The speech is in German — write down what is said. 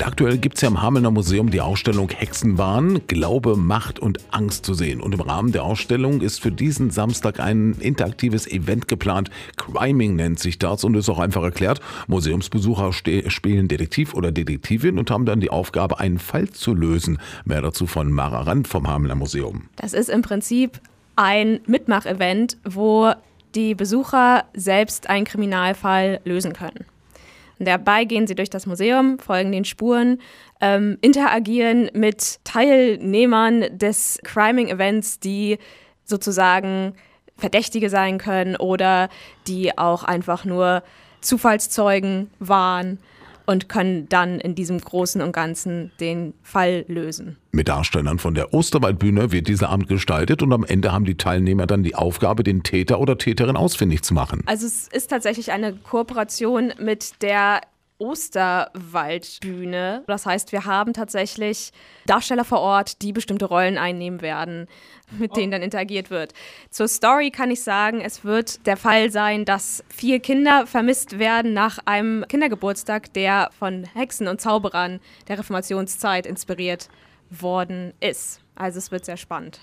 Und aktuell gibt es ja im Hamelner Museum die Ausstellung Hexenwahn, Glaube, Macht und Angst zu sehen. Und im Rahmen der Ausstellung ist für diesen Samstag ein interaktives Event geplant. Criming nennt sich das und ist auch einfach erklärt. Museumsbesucher spielen Detektiv oder Detektivin und haben dann die Aufgabe, einen Fall zu lösen. Mehr dazu von Mara Rand vom Hamelner Museum. Das ist im Prinzip ein Mitmachevent, wo die Besucher selbst einen Kriminalfall lösen können. Und dabei gehen sie durch das Museum, folgen den Spuren, ähm, interagieren mit Teilnehmern des Criming-Events, die sozusagen Verdächtige sein können oder die auch einfach nur Zufallszeugen waren und können dann in diesem Großen und Ganzen den Fall lösen. Mit Darstellern von der Osterwaldbühne wird dieser Abend gestaltet und am Ende haben die Teilnehmer dann die Aufgabe, den Täter oder Täterin ausfindig zu machen. Also es ist tatsächlich eine Kooperation mit der Osterwaldbühne. Das heißt, wir haben tatsächlich Darsteller vor Ort, die bestimmte Rollen einnehmen werden, mit denen dann interagiert wird. Zur Story kann ich sagen, es wird der Fall sein, dass vier Kinder vermisst werden nach einem Kindergeburtstag, der von Hexen und Zauberern der Reformationszeit inspiriert worden ist. Also es wird sehr spannend.